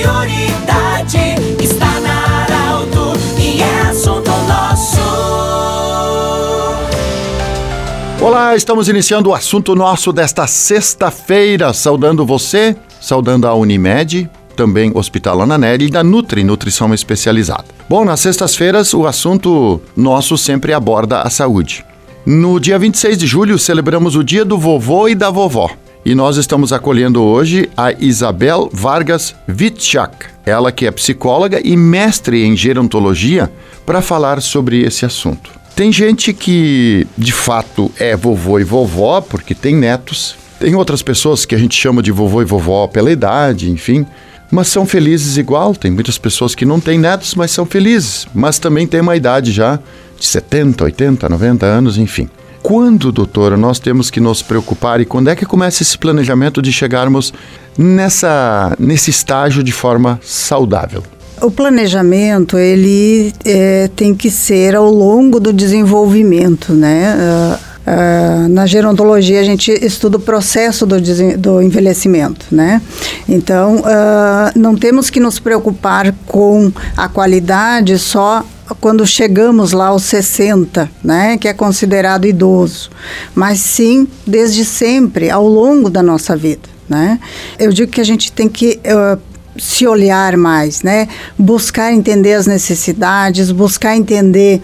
prioridade está na Arauto e é assunto nosso. Olá, estamos iniciando o assunto nosso desta sexta-feira, saudando você, saudando a Unimed, também Hospital Ananelli e da Nutri, Nutrição Especializada. Bom, nas sextas-feiras o assunto nosso sempre aborda a saúde. No dia 26 de julho celebramos o Dia do Vovô e da Vovó. E nós estamos acolhendo hoje a Isabel Vargas Witschak, ela que é psicóloga e mestre em gerontologia, para falar sobre esse assunto. Tem gente que de fato é vovô e vovó porque tem netos. Tem outras pessoas que a gente chama de vovô e vovó pela idade, enfim. Mas são felizes igual. Tem muitas pessoas que não têm netos, mas são felizes. Mas também tem uma idade já de 70, 80, 90 anos, enfim. Quando, doutora, nós temos que nos preocupar e quando é que começa esse planejamento de chegarmos nessa, nesse estágio de forma saudável? O planejamento ele é, tem que ser ao longo do desenvolvimento, né? Uh, Uh, na gerontologia a gente estuda o processo do, do envelhecimento, né? Então uh, não temos que nos preocupar com a qualidade só quando chegamos lá aos 60, né, que é considerado idoso, mas sim desde sempre, ao longo da nossa vida, né? Eu digo que a gente tem que uh, se olhar mais, né? Buscar entender as necessidades, buscar entender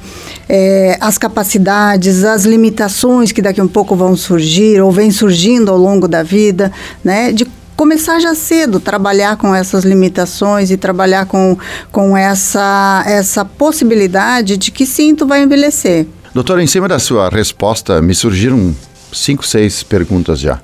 é, as capacidades, as limitações que daqui a um pouco vão surgir ou vem surgindo ao longo da vida, né? De começar já cedo, trabalhar com essas limitações e trabalhar com, com essa, essa possibilidade de que sim, tu vai envelhecer. Doutora, em cima da sua resposta, me surgiram cinco, seis perguntas já.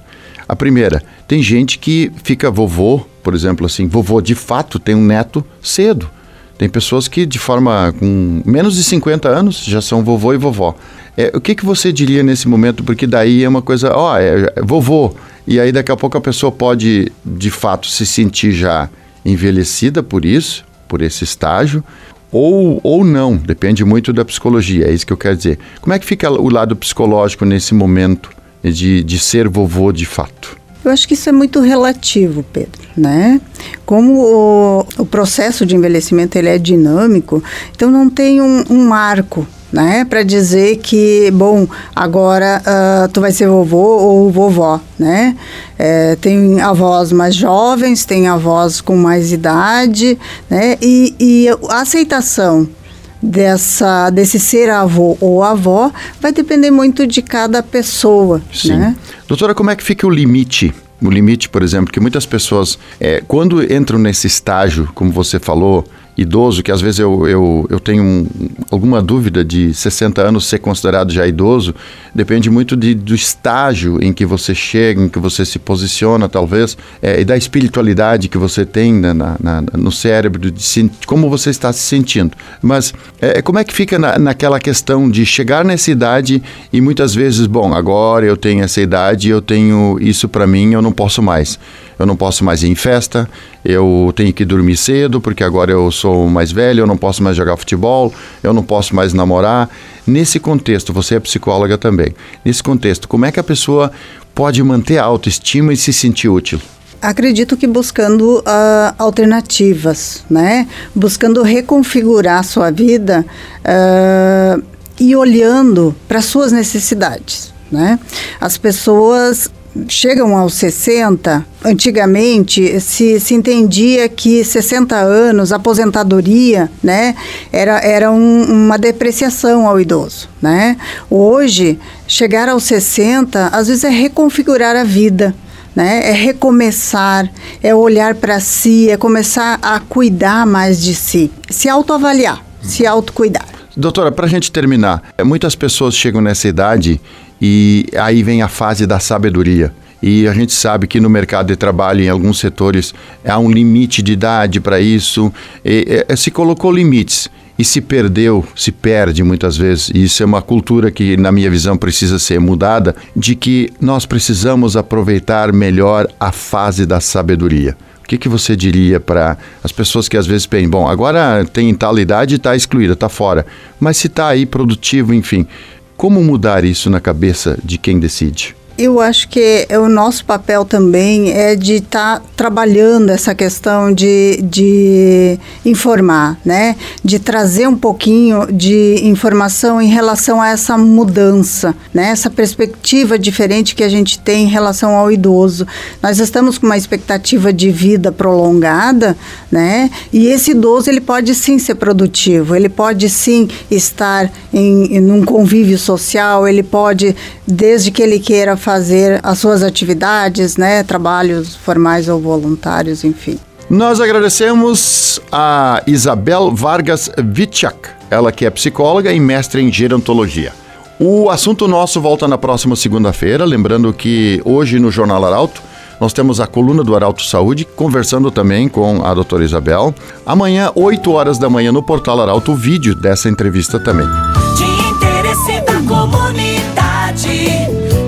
A primeira, tem gente que fica vovô, por exemplo, assim, vovô de fato tem um neto cedo. Tem pessoas que, de forma com menos de 50 anos, já são vovô e vovó. É, o que, que você diria nesse momento? Porque daí é uma coisa, ó, é, é vovô. E aí daqui a pouco a pessoa pode, de fato, se sentir já envelhecida por isso, por esse estágio, ou, ou não, depende muito da psicologia, é isso que eu quero dizer. Como é que fica o lado psicológico nesse momento de, de ser vovô de fato? Eu acho que isso é muito relativo, Pedro, né? Como o, o processo de envelhecimento ele é dinâmico, então não tem um, um marco né? Para dizer que, bom, agora uh, tu vai ser vovô ou vovó, né? É, tem avós mais jovens, tem avós com mais idade, né? E, e a aceitação dessa desse ser avô ou avó vai depender muito de cada pessoa, Sim. né? Doutora, como é que fica o limite o limite, por exemplo, que muitas pessoas, é, quando entram nesse estágio, como você falou, idoso, que às vezes eu, eu, eu tenho um, alguma dúvida de 60 anos ser considerado já idoso, depende muito de, do estágio em que você chega, em que você se posiciona, talvez, é, e da espiritualidade que você tem na, na, na, no cérebro, de, como você está se sentindo. Mas é, como é que fica na, naquela questão de chegar nessa idade e muitas vezes, bom, agora eu tenho essa idade, eu tenho isso para mim, eu não posso mais eu não posso mais ir em festa, eu tenho que dormir cedo porque agora eu sou mais velho, eu não posso mais jogar futebol, eu não posso mais namorar. Nesse contexto, você é psicóloga também. Nesse contexto, como é que a pessoa pode manter a autoestima e se sentir útil? Acredito que buscando uh, alternativas, né? Buscando reconfigurar a sua vida uh, e olhando para suas necessidades, né? As pessoas chegam aos 60, antigamente se, se entendia que 60 anos, aposentadoria, né, era, era um, uma depreciação ao idoso, né? Hoje, chegar aos 60, às vezes é reconfigurar a vida, né? É recomeçar, é olhar para si, é começar a cuidar mais de si, se autoavaliar, se autocuidar. Doutora, para a gente terminar, muitas pessoas chegam nessa idade e aí vem a fase da sabedoria. E a gente sabe que no mercado de trabalho, em alguns setores, há um limite de idade para isso. E, e, se colocou limites e se perdeu, se perde muitas vezes. E isso é uma cultura que, na minha visão, precisa ser mudada, de que nós precisamos aproveitar melhor a fase da sabedoria. O que, que você diria para as pessoas que às vezes pensam, bom, agora tem tal idade e está excluída, está fora, mas se está aí produtivo, enfim, como mudar isso na cabeça de quem decide? Eu acho que o nosso papel também é de estar tá trabalhando essa questão de, de informar, né? De trazer um pouquinho de informação em relação a essa mudança, né? Essa perspectiva diferente que a gente tem em relação ao idoso. Nós estamos com uma expectativa de vida prolongada, né? E esse idoso ele pode sim ser produtivo, ele pode sim estar em, em um convívio social, ele pode, desde que ele queira fazer as suas atividades, né? Trabalhos formais ou voluntários, enfim. Nós agradecemos a Isabel Vargas Witchak, ela que é psicóloga e mestre em gerontologia. O assunto nosso volta na próxima segunda-feira, lembrando que hoje no Jornal Arauto nós temos a coluna do Arauto Saúde, conversando também com a doutora Isabel. Amanhã, 8 horas da manhã, no portal Arauto, o vídeo dessa entrevista também. De interesse da comunidade,